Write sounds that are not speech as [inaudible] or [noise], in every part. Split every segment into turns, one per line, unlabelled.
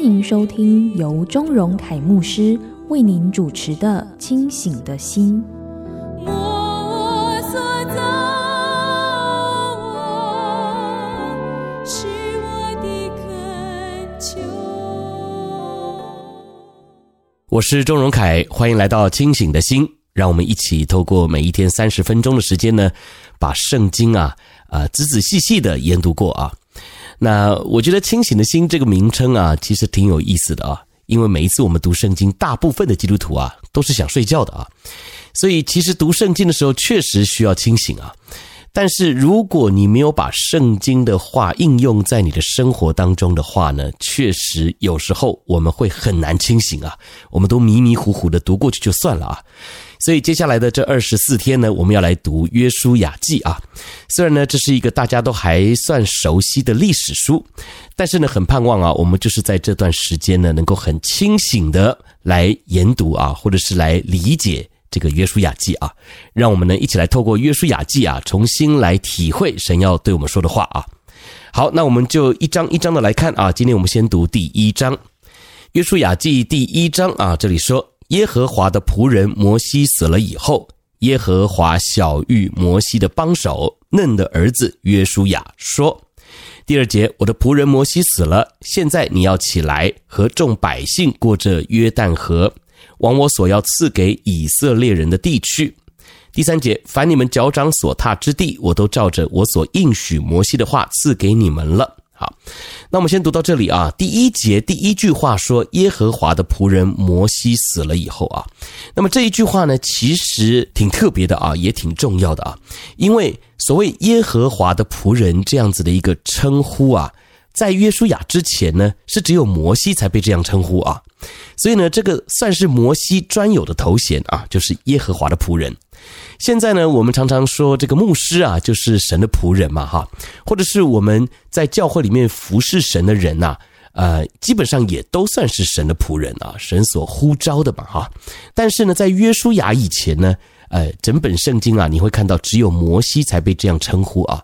欢迎收听由钟荣凯牧师为您主持的《清醒的心》。
我是钟荣凯，欢迎来到清醒的心。让我们一起透过每一天三十分钟的时间呢，把圣经啊啊、仔仔细细的研读过啊。那我觉得“清醒的心”这个名称啊，其实挺有意思的啊。因为每一次我们读圣经，大部分的基督徒啊都是想睡觉的啊，所以其实读圣经的时候确实需要清醒啊。但是如果你没有把圣经的话应用在你的生活当中的话呢，确实有时候我们会很难清醒啊，我们都迷迷糊糊的读过去就算了啊。所以接下来的这二十四天呢，我们要来读约书亚记啊。虽然呢这是一个大家都还算熟悉的历史书，但是呢很盼望啊，我们就是在这段时间呢能够很清醒的来研读啊，或者是来理解。这个约书亚记啊，让我们呢一起来透过约书亚记啊，重新来体会神要对我们说的话啊。好，那我们就一章一章的来看啊。今天我们先读第一章，约书亚记第一章啊。这里说，耶和华的仆人摩西死了以后，耶和华晓諭摩西的帮手嫩的儿子约书亚说：“第二节，我的仆人摩西死了，现在你要起来和众百姓过这约旦河。”往我所要赐给以色列人的地去。第三节，凡你们脚掌所踏之地，我都照着我所应许摩西的话赐给你们了。好，那我们先读到这里啊。第一节第一句话说，耶和华的仆人摩西死了以后啊，那么这一句话呢，其实挺特别的啊，也挺重要的啊，因为所谓耶和华的仆人这样子的一个称呼啊。在约书亚之前呢，是只有摩西才被这样称呼啊，所以呢，这个算是摩西专有的头衔啊，就是耶和华的仆人。现在呢，我们常常说这个牧师啊，就是神的仆人嘛，哈，或者是我们在教会里面服侍神的人呐，呃，基本上也都算是神的仆人啊，神所呼召的嘛，哈。但是呢，在约书亚以前呢，呃，整本圣经啊，你会看到只有摩西才被这样称呼啊。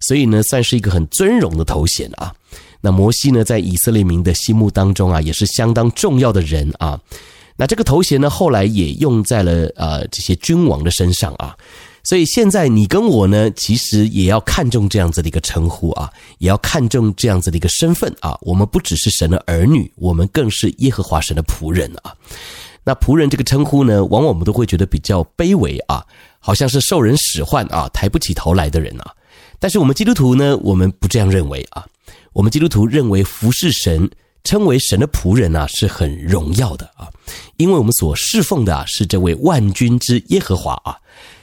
所以呢，算是一个很尊荣的头衔啊。那摩西呢，在以色列民的心目当中啊，也是相当重要的人啊。那这个头衔呢，后来也用在了呃这些君王的身上啊。所以现在你跟我呢，其实也要看重这样子的一个称呼啊，也要看重这样子的一个身份啊。我们不只是神的儿女，我们更是耶和华神的仆人啊。那仆人这个称呼呢，往往我们都会觉得比较卑微啊，好像是受人使唤啊，抬不起头来的人啊。但是我们基督徒呢，我们不这样认为啊。我们基督徒认为服侍神，称为神的仆人啊，是很荣耀的啊，因为我们所侍奉的啊，是这位万军之耶和华啊。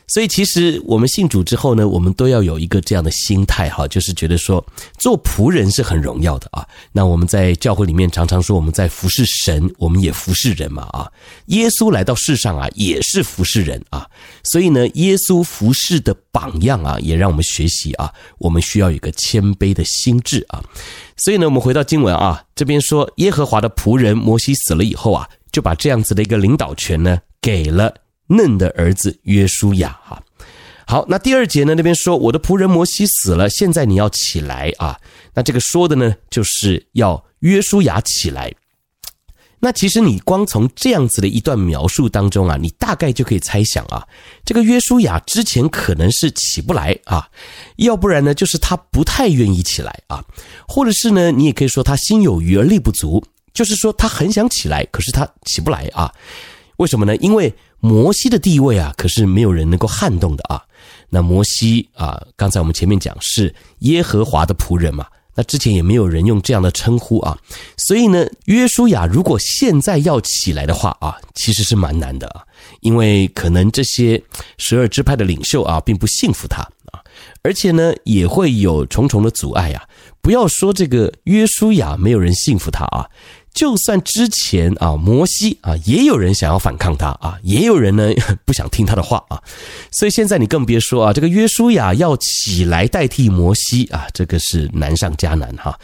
所以，其实我们信主之后呢，我们都要有一个这样的心态哈，就是觉得说做仆人是很荣耀的啊。那我们在教会里面常常说，我们在服侍神，我们也服侍人嘛啊。耶稣来到世上啊，也是服侍人啊。所以呢，耶稣服侍的榜样啊，也让我们学习啊。我们需要有一个谦卑的心智啊。所以呢，我们回到经文啊，这边说耶和华的仆人摩西死了以后啊，就把这样子的一个领导权呢给了。嫩的儿子约书亚，哈，好，那第二节呢？那边说我的仆人摩西死了，现在你要起来啊。那这个说的呢，就是要约书亚起来。那其实你光从这样子的一段描述当中啊，你大概就可以猜想啊，这个约书亚之前可能是起不来啊，要不然呢，就是他不太愿意起来啊，或者是呢，你也可以说他心有余而力不足，就是说他很想起来，可是他起不来啊。为什么呢？因为摩西的地位啊，可是没有人能够撼动的啊。那摩西啊，刚才我们前面讲是耶和华的仆人嘛，那之前也没有人用这样的称呼啊。所以呢，约书亚如果现在要起来的话啊，其实是蛮难的啊，因为可能这些十二支派的领袖啊，并不信服他啊。而且呢，也会有重重的阻碍啊。不要说这个约书亚没有人信服他啊，就算之前啊摩西啊也有人想要反抗他啊，也有人呢 [laughs] 不想听他的话啊。所以现在你更别说啊，这个约书亚要起来代替摩西啊，这个是难上加难哈。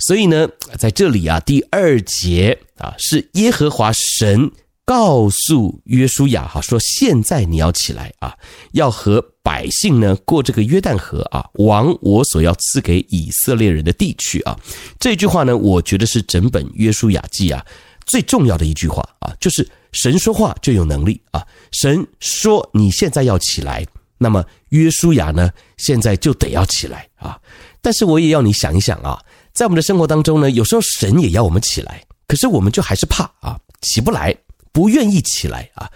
所以呢，在这里啊，第二节啊是耶和华神。告诉约书亚哈说：“现在你要起来啊，要和百姓呢过这个约旦河啊，往我所要赐给以色列人的地区啊。”这句话呢，我觉得是整本约书亚记啊最重要的一句话啊，就是神说话就有能力啊。神说你现在要起来，那么约书亚呢现在就得要起来啊。但是我也要你想一想啊，在我们的生活当中呢，有时候神也要我们起来，可是我们就还是怕啊，起不来。不愿意起来啊，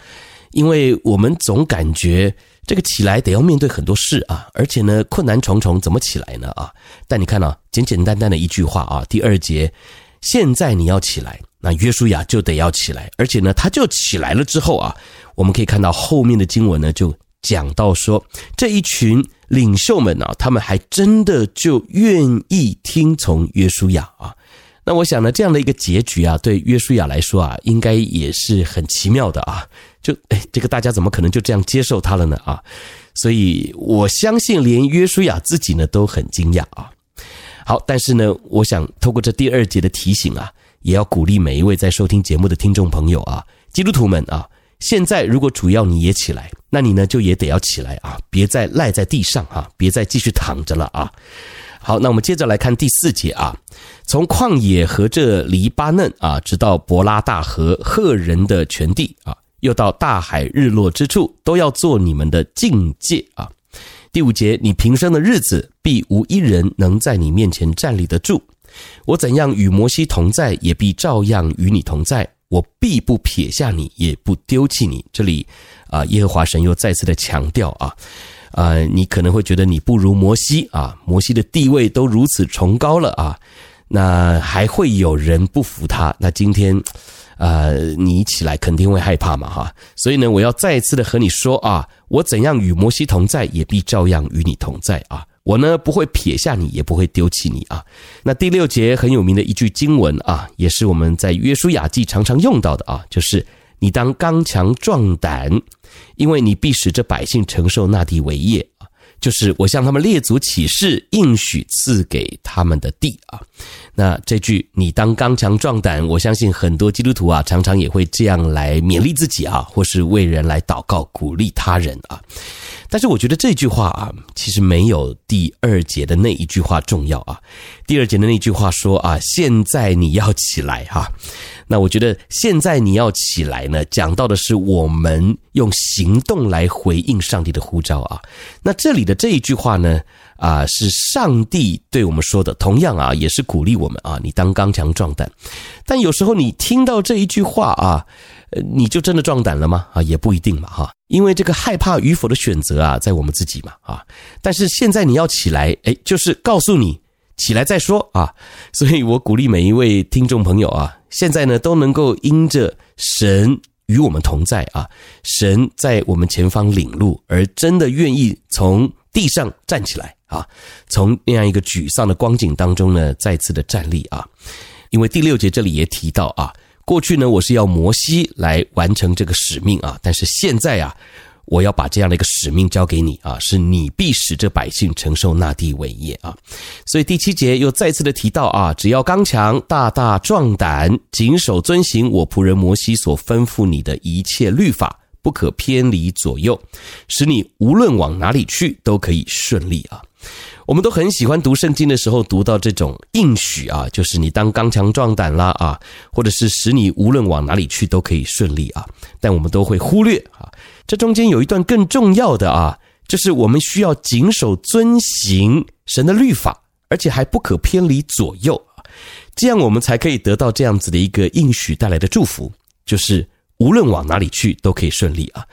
因为我们总感觉这个起来得要面对很多事啊，而且呢困难重重，怎么起来呢啊？但你看啊，简简单单的一句话啊，第二节，现在你要起来，那约书亚就得要起来，而且呢他就起来了之后啊，我们可以看到后面的经文呢就讲到说，这一群领袖们啊，他们还真的就愿意听从约书亚啊。那我想呢，这样的一个结局啊，对约书亚来说啊，应该也是很奇妙的啊。就哎，这个大家怎么可能就这样接受他了呢？啊，所以我相信连约书亚自己呢都很惊讶啊。好，但是呢，我想透过这第二节的提醒啊，也要鼓励每一位在收听节目的听众朋友啊，基督徒们啊，现在如果主要你也起来，那你呢就也得要起来啊，别再赖在地上啊，别再继续躺着了啊。好，那我们接着来看第四节啊，从旷野和这黎巴嫩啊，直到伯拉大河赫人的全地啊，又到大海日落之处，都要做你们的境界啊。第五节，你平生的日子，必无一人能在你面前站立得住。我怎样与摩西同在，也必照样与你同在。我必不撇下你，也不丢弃你。这里啊，耶和华神又再次的强调啊。啊、你可能会觉得你不如摩西啊，摩西的地位都如此崇高了啊，那还会有人不服他？那今天，呃，你起来肯定会害怕嘛哈，所以呢，我要再一次的和你说啊，我怎样与摩西同在，也必照样与你同在啊，我呢不会撇下你，也不会丢弃你啊。那第六节很有名的一句经文啊，也是我们在约书亚记常常用到的啊，就是。你当刚强壮胆，因为你必使这百姓承受那地为业啊，就是我向他们列祖起誓应许赐给他们的地啊。那这句“你当刚强壮胆”，我相信很多基督徒啊，常常也会这样来勉励自己啊，或是为人来祷告鼓励他人啊。但是我觉得这句话啊，其实没有第二节的那一句话重要啊。第二节的那句话说啊，现在你要起来哈。那我觉得现在你要起来呢，讲到的是我们用行动来回应上帝的呼召啊。那这里的这一句话呢，啊，是上帝对我们说的，同样啊，也是鼓励我们啊，你当刚强壮胆。但有时候你听到这一句话啊，你就真的壮胆了吗？啊，也不一定嘛，哈。因为这个害怕与否的选择啊，在我们自己嘛，啊。但是现在你要起来，诶，就是告诉你。起来再说啊！所以我鼓励每一位听众朋友啊，现在呢都能够因着神与我们同在啊，神在我们前方领路，而真的愿意从地上站起来啊，从那样一个沮丧的光景当中呢，再次的站立啊。因为第六节这里也提到啊，过去呢我是要摩西来完成这个使命啊，但是现在啊。我要把这样的一个使命交给你啊，是你必使这百姓承受那地伟业啊。所以第七节又再次的提到啊，只要刚强、大大壮胆，谨守遵行我仆人摩西所吩咐你的一切律法，不可偏离左右，使你无论往哪里去都可以顺利啊。我们都很喜欢读圣经的时候读到这种应许啊，就是你当刚强壮胆啦啊，或者是使你无论往哪里去都可以顺利啊。但我们都会忽略啊，这中间有一段更重要的啊，就是我们需要谨守遵行神的律法，而且还不可偏离左右，这样我们才可以得到这样子的一个应许带来的祝福，就是无论往哪里去都可以顺利啊。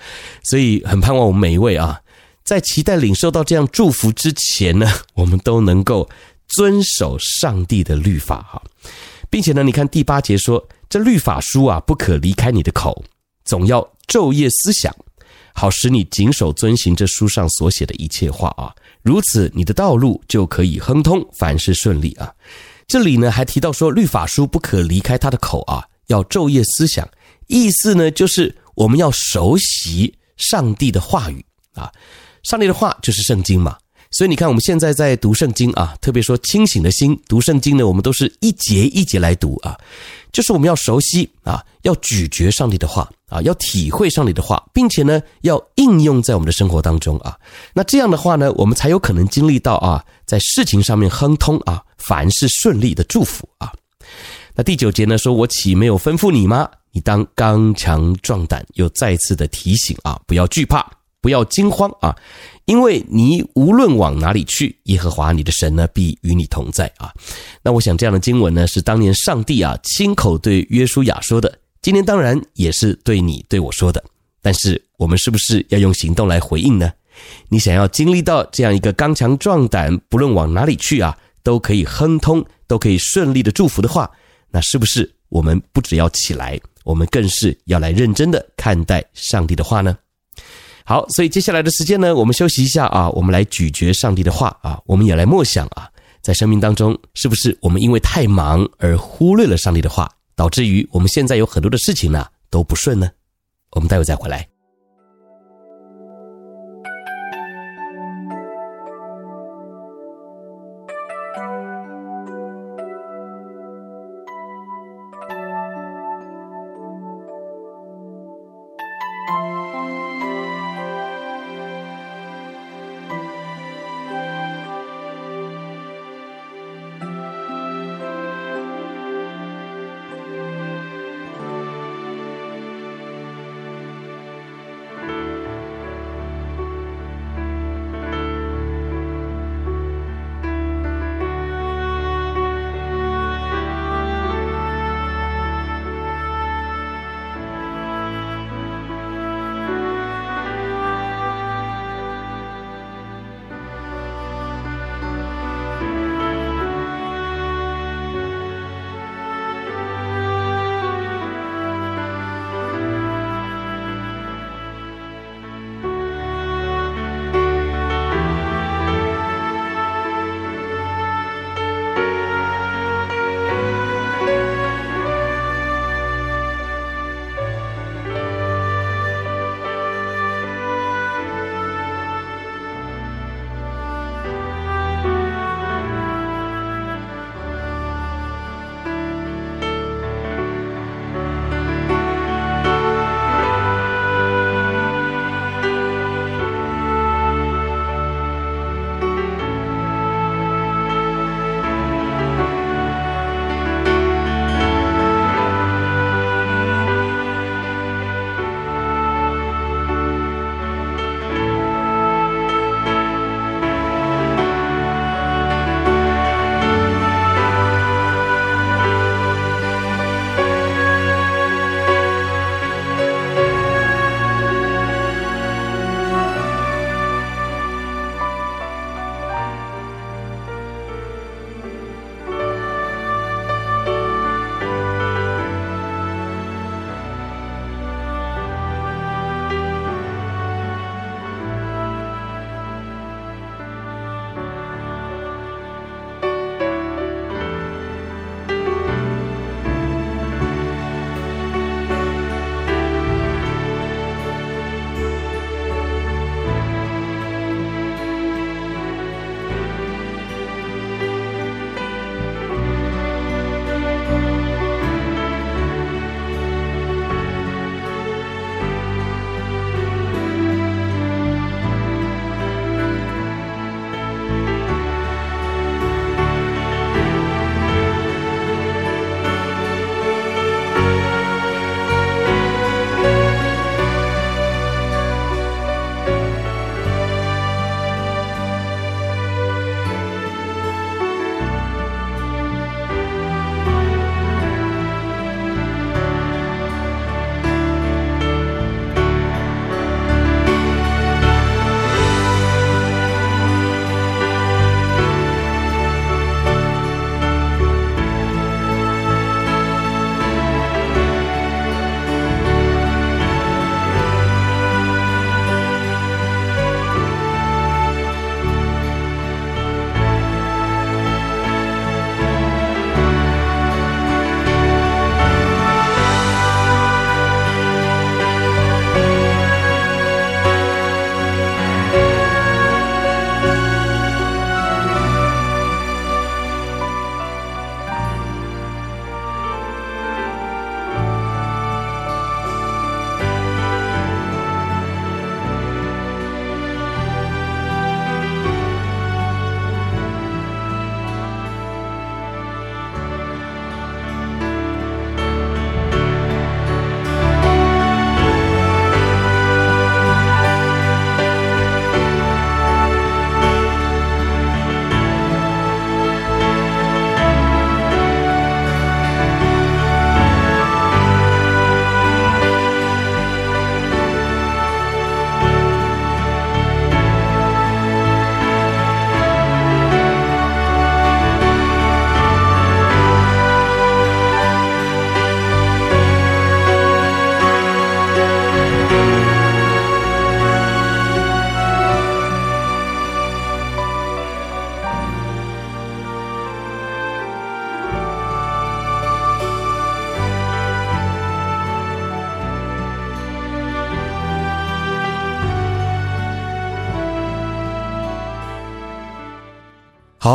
所以很盼望我们每一位啊。在期待领受到这样祝福之前呢，[laughs] 我们都能够遵守上帝的律法哈，并且呢，你看第八节说，这律法书啊，不可离开你的口，总要昼夜思想，好使你谨守遵行这书上所写的一切话啊，如此你的道路就可以亨通，凡事顺利啊。这里呢还提到说，律法书不可离开他的口啊，要昼夜思想。意思呢就是我们要熟悉上帝的话语啊，上帝的话就是圣经嘛。所以你看，我们现在在读圣经啊，特别说清醒的心读圣经呢，我们都是一节一节来读啊，就是我们要熟悉啊，要咀嚼上帝的话啊，要体会上帝的话，并且呢，要应用在我们的生活当中啊。那这样的话呢，我们才有可能经历到啊，在事情上面亨通啊，凡事顺利的祝福啊。那第九节呢，说我岂没有吩咐你吗？你当刚强壮胆，又再次的提醒啊，不要惧怕。不要惊慌啊，因为你无论往哪里去，耶和华你的神呢，必与你同在啊。那我想这样的经文呢，是当年上帝啊亲口对约书亚说的，今天当然也是对你对我说的。但是我们是不是要用行动来回应呢？你想要经历到这样一个刚强壮胆，不论往哪里去啊，都可以亨通，都可以顺利的祝福的话，那是不是我们不只要起来，我们更是要来认真的看待上帝的话呢？好，所以接下来的时间呢，我们休息一下啊，我们来咀嚼上帝的话啊，我们也来默想啊，在生命当中，是不是我们因为太忙而忽略了上帝的话，导致于我们现在有很多的事情呢都不顺呢？我们待会再回来。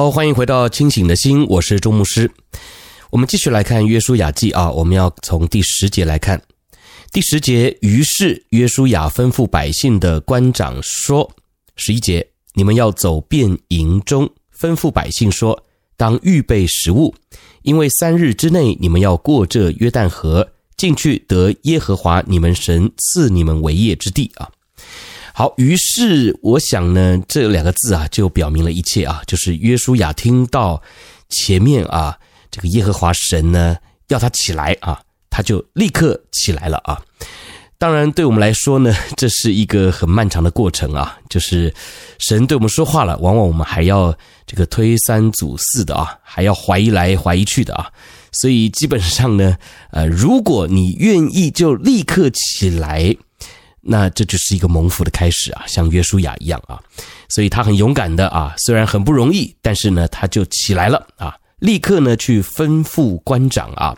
好，欢迎回到清醒的心，我是钟牧师。我们继续来看约书亚记啊，我们要从第十节来看。第十节，于是约书亚吩咐百姓的官长说：“十一节，你们要走遍营中，吩咐百姓说，当预备食物，因为三日之内你们要过这约旦河，进去得耶和华你们神赐你们为业之地啊。”好，于是我想呢，这两个字啊，就表明了一切啊，就是约书亚听到前面啊，这个耶和华神呢要他起来啊，他就立刻起来了啊。当然，对我们来说呢，这是一个很漫长的过程啊，就是神对我们说话了，往往我们还要这个推三阻四的啊，还要怀疑来怀疑去的啊。所以基本上呢，呃，如果你愿意就立刻起来。那这就是一个蒙福的开始啊，像约书亚一样啊，所以他很勇敢的啊，虽然很不容易，但是呢，他就起来了啊，立刻呢去吩咐官长啊，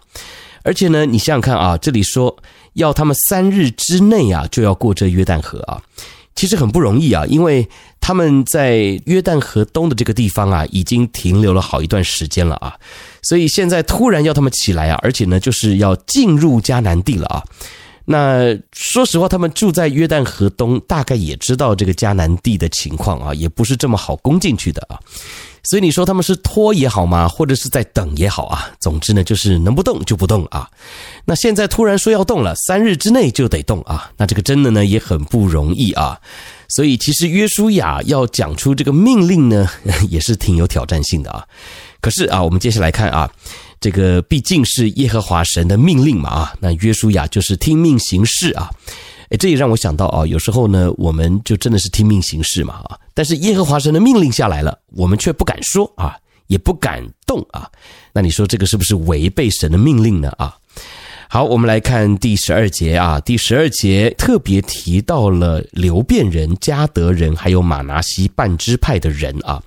而且呢，你想想看啊，这里说要他们三日之内啊就要过这约旦河啊，其实很不容易啊，因为他们在约旦河东的这个地方啊，已经停留了好一段时间了啊，所以现在突然要他们起来啊，而且呢，就是要进入迦南地了啊。那说实话，他们住在约旦河东，大概也知道这个迦南地的情况啊，也不是这么好攻进去的啊。所以你说他们是拖也好嘛，或者是在等也好啊，总之呢，就是能不动就不动啊。那现在突然说要动了，三日之内就得动啊，那这个真的呢也很不容易啊。所以其实约书亚要讲出这个命令呢，[laughs] 也是挺有挑战性的啊。可是啊，我们接下来看啊。这个毕竟是耶和华神的命令嘛啊，那约书亚就是听命行事啊，诶，这也让我想到啊，有时候呢，我们就真的是听命行事嘛啊，但是耶和华神的命令下来了，我们却不敢说啊，也不敢动啊，那你说这个是不是违背神的命令呢啊？好，我们来看第十二节啊，第十二节特别提到了流便人、迦得人，还有马拿西半支派的人啊，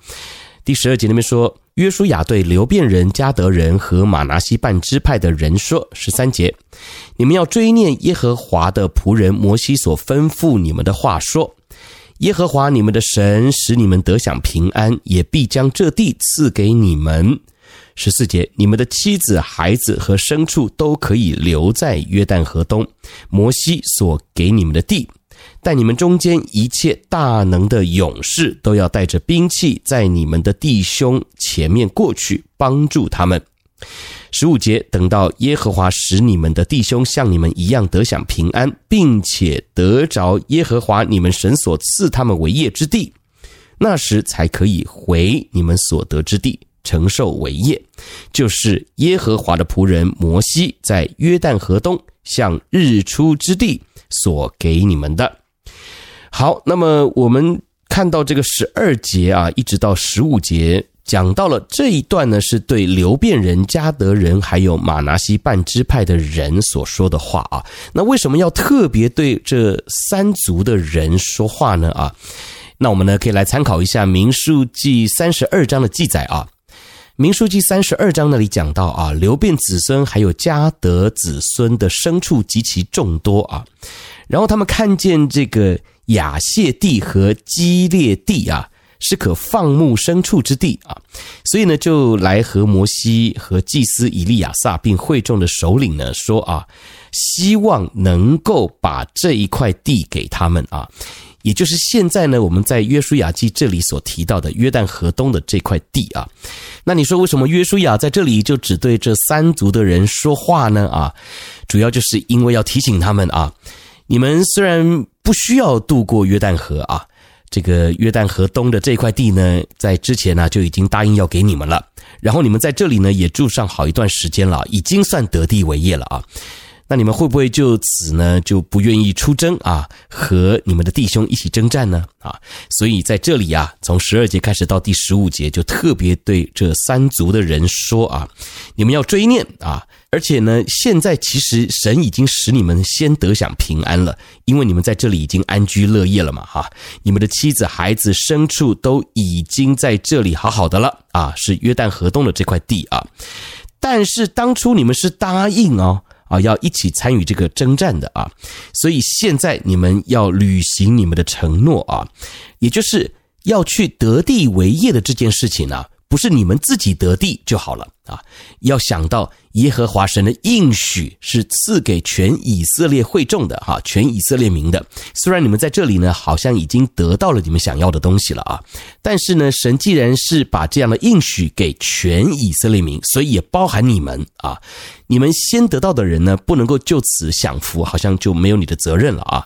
第十二节那边说。约书亚对流便人、迦得人和玛拿西半支派的人说：“十三节，你们要追念耶和华的仆人摩西所吩咐你们的话，说：耶和华你们的神使你们得享平安，也必将这地赐给你们。十四节，你们的妻子、孩子和牲畜都可以留在约旦河东，摩西所给你们的地。”但你们中间一切大能的勇士都要带着兵器，在你们的弟兄前面过去，帮助他们。十五节，等到耶和华使你们的弟兄像你们一样得享平安，并且得着耶和华你们神所赐他们为业之地，那时才可以回你们所得之地，承受为业。就是耶和华的仆人摩西在约旦河东向日出之地所给你们的。好，那么我们看到这个十二节啊，一直到十五节，讲到了这一段呢，是对流便人、加得人还有玛拿西半支派的人所说的话啊。那为什么要特别对这三族的人说话呢？啊，那我们呢可以来参考一下《民数记》三十二章的记载啊，《民数记》三十二章那里讲到啊，流便子孙还有迦得子孙的牲畜极其众多啊，然后他们看见这个。亚谢地和基列地啊，是可放牧牲畜之地啊，所以呢，就来和摩西和祭司以利亚撒并会众的首领呢说啊，希望能够把这一块地给他们啊，也就是现在呢，我们在约书亚记这里所提到的约旦河东的这块地啊。那你说为什么约书亚在这里就只对这三族的人说话呢？啊，主要就是因为要提醒他们啊，你们虽然。不需要渡过约旦河啊，这个约旦河东的这块地呢，在之前呢就已经答应要给你们了。然后你们在这里呢也住上好一段时间了，已经算得地为业了啊。那你们会不会就此呢就不愿意出征啊，和你们的弟兄一起征战呢？啊，所以在这里啊，从十二节开始到第十五节，就特别对这三族的人说啊，你们要追念啊。而且呢，现在其实神已经使你们先得享平安了，因为你们在这里已经安居乐业了嘛，哈，你们的妻子、孩子、牲畜都已经在这里好好的了啊，是约旦河东的这块地啊。但是当初你们是答应哦，啊，要一起参与这个征战的啊，所以现在你们要履行你们的承诺啊，也就是要去得地为业的这件事情呢。不是你们自己得地就好了啊！要想到耶和华神的应许是赐给全以色列会众的哈，全以色列民的。虽然你们在这里呢，好像已经得到了你们想要的东西了啊，但是呢，神既然是把这样的应许给全以色列民，所以也包含你们啊。你们先得到的人呢，不能够就此享福，好像就没有你的责任了啊。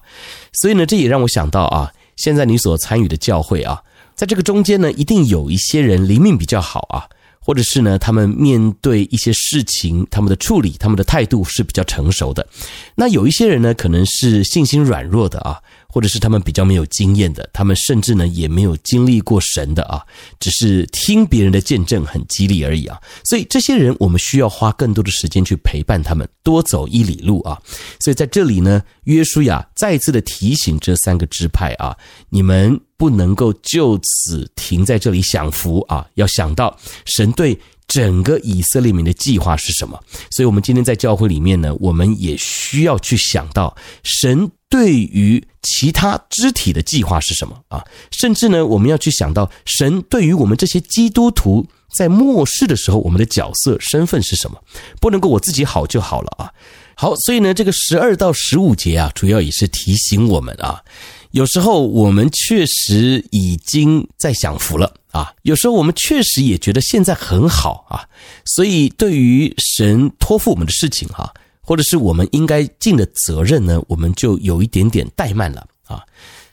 所以呢，这也让我想到啊，现在你所参与的教会啊。在这个中间呢，一定有一些人灵命比较好啊，或者是呢，他们面对一些事情，他们的处理、他们的态度是比较成熟的。那有一些人呢，可能是信心软弱的啊。或者是他们比较没有经验的，他们甚至呢也没有经历过神的啊，只是听别人的见证很激励而已啊。所以这些人我们需要花更多的时间去陪伴他们，多走一里路啊。所以在这里呢，约书亚再次的提醒这三个支派啊，你们不能够就此停在这里享福啊，要想到神对整个以色列民的计划是什么。所以我们今天在教会里面呢，我们也需要去想到神。对于其他肢体的计划是什么啊？甚至呢，我们要去想到神对于我们这些基督徒在末世的时候，我们的角色身份是什么？不能够我自己好就好了啊！好，所以呢，这个十二到十五节啊，主要也是提醒我们啊，有时候我们确实已经在享福了啊，有时候我们确实也觉得现在很好啊，所以对于神托付我们的事情哈。或者是我们应该尽的责任呢，我们就有一点点怠慢了啊。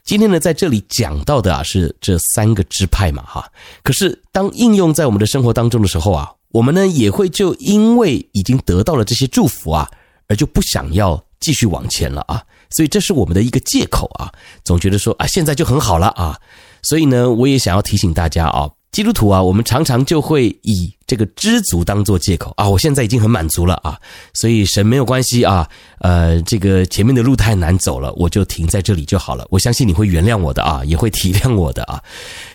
今天呢，在这里讲到的啊是这三个支派嘛哈。可是当应用在我们的生活当中的时候啊，我们呢也会就因为已经得到了这些祝福啊，而就不想要继续往前了啊。所以这是我们的一个借口啊，总觉得说啊现在就很好了啊。所以呢，我也想要提醒大家啊。基督徒啊，我们常常就会以这个知足当做借口啊，我现在已经很满足了啊，所以神没有关系啊，呃，这个前面的路太难走了，我就停在这里就好了。我相信你会原谅我的啊，也会体谅我的啊，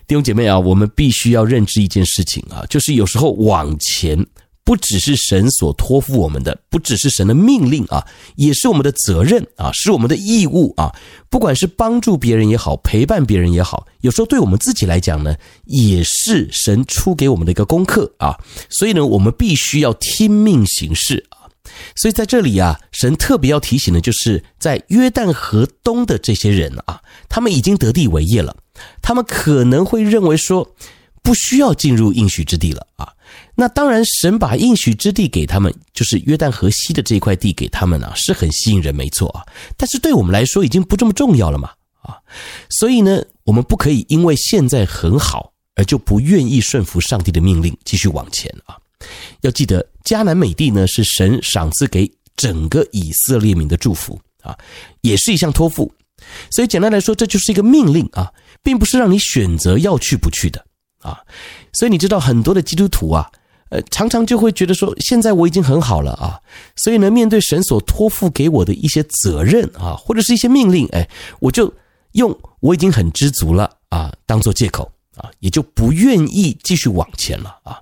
弟兄姐妹啊，我们必须要认知一件事情啊，就是有时候往前。不只是神所托付我们的，不只是神的命令啊，也是我们的责任啊，是我们的义务啊。不管是帮助别人也好，陪伴别人也好，有时候对我们自己来讲呢，也是神出给我们的一个功课啊。所以呢，我们必须要听命行事啊。所以在这里啊，神特别要提醒的，就是在约旦河东的这些人啊，他们已经得地为业了，他们可能会认为说，不需要进入应许之地了啊。那当然，神把应许之地给他们，就是约旦河西的这块地给他们啊，是很吸引人，没错啊。但是对我们来说，已经不这么重要了嘛，啊。所以呢，我们不可以因为现在很好，而就不愿意顺服上帝的命令，继续往前啊。要记得，迦南美地呢，是神赏赐给整个以色列民的祝福啊，也是一项托付。所以简单来说，这就是一个命令啊，并不是让你选择要去不去的啊。所以你知道，很多的基督徒啊。呃，常常就会觉得说，现在我已经很好了啊，所以呢，面对神所托付给我的一些责任啊，或者是一些命令，哎，我就用我已经很知足了啊，当做借口啊，也就不愿意继续往前了啊。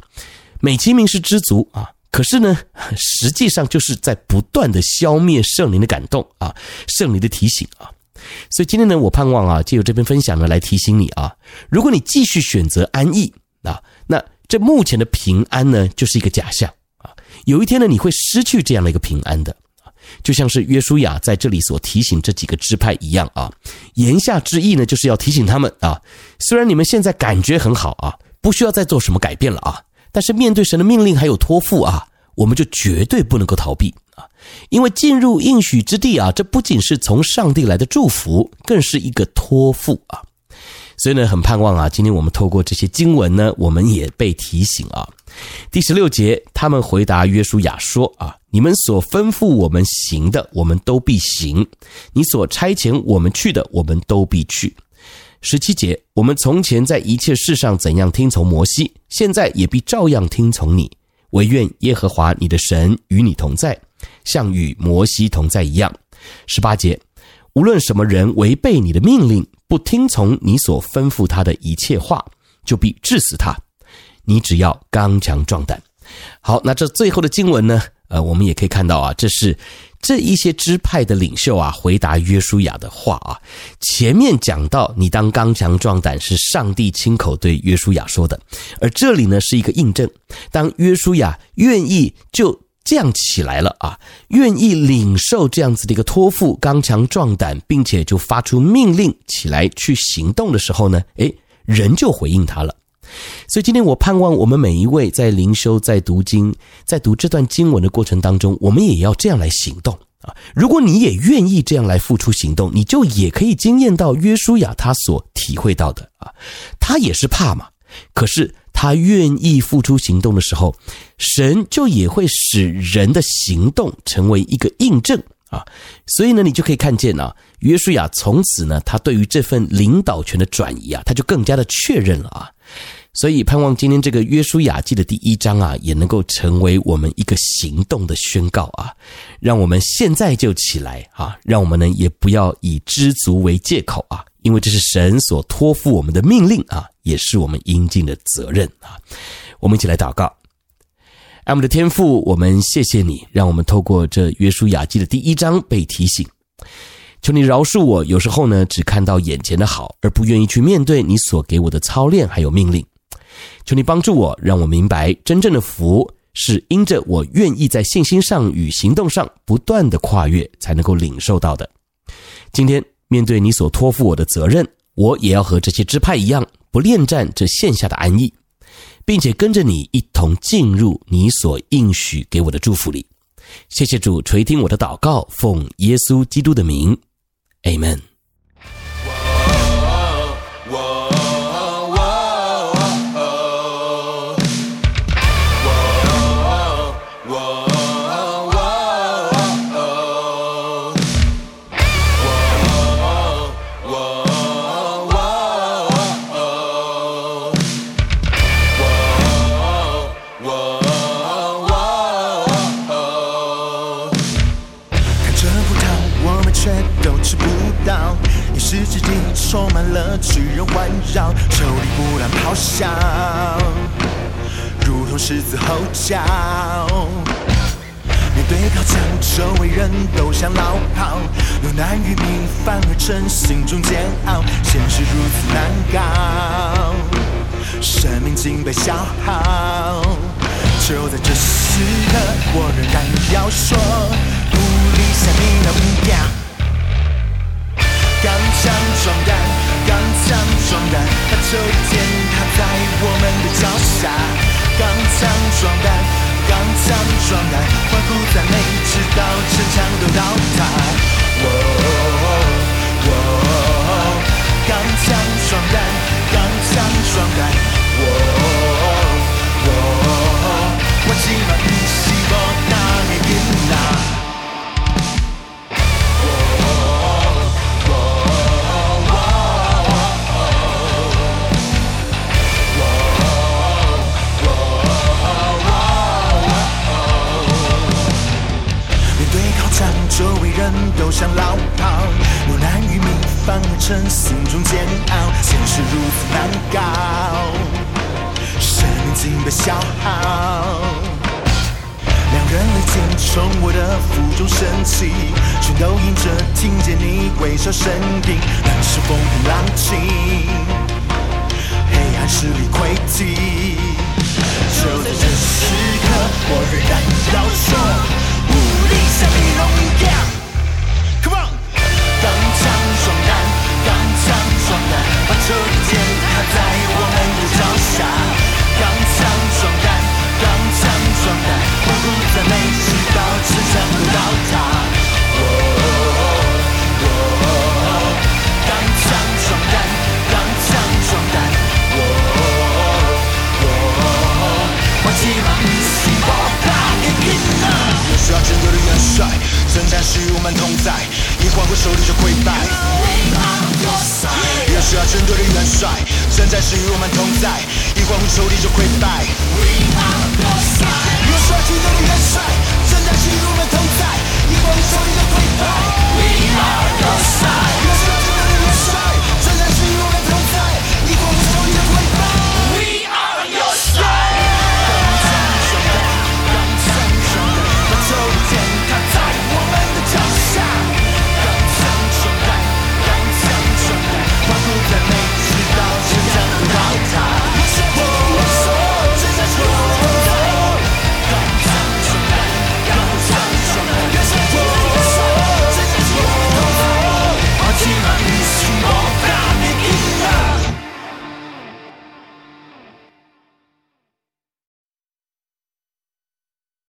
美其名是知足啊，可是呢，实际上就是在不断的消灭圣灵的感动啊，圣灵的提醒啊。所以今天呢，我盼望啊，借由这篇分享呢，来提醒你啊，如果你继续选择安逸啊，这目前的平安呢，就是一个假象啊！有一天呢，你会失去这样的一个平安的啊，就像是约书亚在这里所提醒这几个支派一样啊。言下之意呢，就是要提醒他们啊，虽然你们现在感觉很好啊，不需要再做什么改变了啊，但是面对神的命令还有托付啊，我们就绝对不能够逃避啊，因为进入应许之地啊，这不仅是从上帝来的祝福，更是一个托付啊。所以呢，很盼望啊，今天我们透过这些经文呢，我们也被提醒啊。第十六节，他们回答约书亚说：“啊，你们所吩咐我们行的，我们都必行；你所差遣我们去的，我们都必去。”十七节，我们从前在一切事上怎样听从摩西，现在也必照样听从你。惟愿耶和华你的神与你同在，像与摩西同在一样。十八节，无论什么人违背你的命令，不听从你所吩咐他的一切话，就必治死他。你只要刚强壮胆。好，那这最后的经文呢？呃，我们也可以看到啊，这是这一些支派的领袖啊回答约书亚的话啊。前面讲到，你当刚强壮胆，是上帝亲口对约书亚说的，而这里呢是一个印证，当约书亚愿意就这样起来了啊，愿意领受这样子的一个托付，刚强壮胆，并且就发出命令起来去行动的时候呢，诶，人就回应他了。所以今天我盼望我们每一位在灵修、在读经、在读这段经文的过程当中，我们也要这样来行动啊！如果你也愿意这样来付出行动，你就也可以经验到约书亚他所体会到的啊，他也是怕嘛，可是他愿意付出行动的时候，神就也会使人的行动成为一个印证啊！所以呢，你就可以看见啊，约书亚从此呢，他对于这份领导权的转移啊，他就更加的确认了啊。所以盼望今天这个约书亚记的第一章啊，也能够成为我们一个行动的宣告啊，让我们现在就起来啊，让我们呢也不要以知足为借口啊，因为这是神所托付我们的命令啊，也是我们应尽的责任啊。我们一起来祷告，爱我们的天父，我们谢谢你，让我们透过这约书亚记的第一章被提醒，求你饶恕我，有时候呢只看到眼前的好，而不愿意去面对你所给我的操练还有命令。求你帮助我，让我明白真正的福是因着我愿意在信心上与行动上不断的跨越，才能够领受到的。今天面对你所托付我的责任，我也要和这些支派一样，不恋战这线下的安逸，并且跟着你一同进入你所应许给我的祝福里。谢谢主垂听我的祷告，奉耶稣基督的名，Amen。
充满了巨人环绕，手里不断咆哮，如同狮子吼叫。面对高墙，周围人都想逃跑，有难于平凡而成心中煎熬。现实如此难搞，生命竟被消耗。就在这时刻，我仍然要说，不理想你的目标。刚强壮胆，刚强壮胆，他就一天踏在我们的脚下。刚强壮胆，刚强壮胆，欢呼赞美，直到城墙都倒塌。哦哦哦哦，刚强壮胆，刚强壮胆，周围人都想逃跑，落难于明，反而成心中煎熬。现实如此难搞，生命竟被消耗。两人利剑从我的腹中升起，全都因着听见你微笑声音。但是风平浪静，黑暗势力溃堤。就在这时刻，我仍然要说。像你龙一样，Come on！当枪壮胆，当枪壮胆，把春天踏在我们的脚下。当枪壮胆，当枪壮胆，欢呼赞美，直到城墙都倒塌。与我们同在一欢呼手里就溃败 we are the 越需要针对的元帅真战士与我们同在一晃而手里的溃败 we are the 越需要针对的元帅真战士与我们同在一晃而手里的溃败 we are the 越要的元帅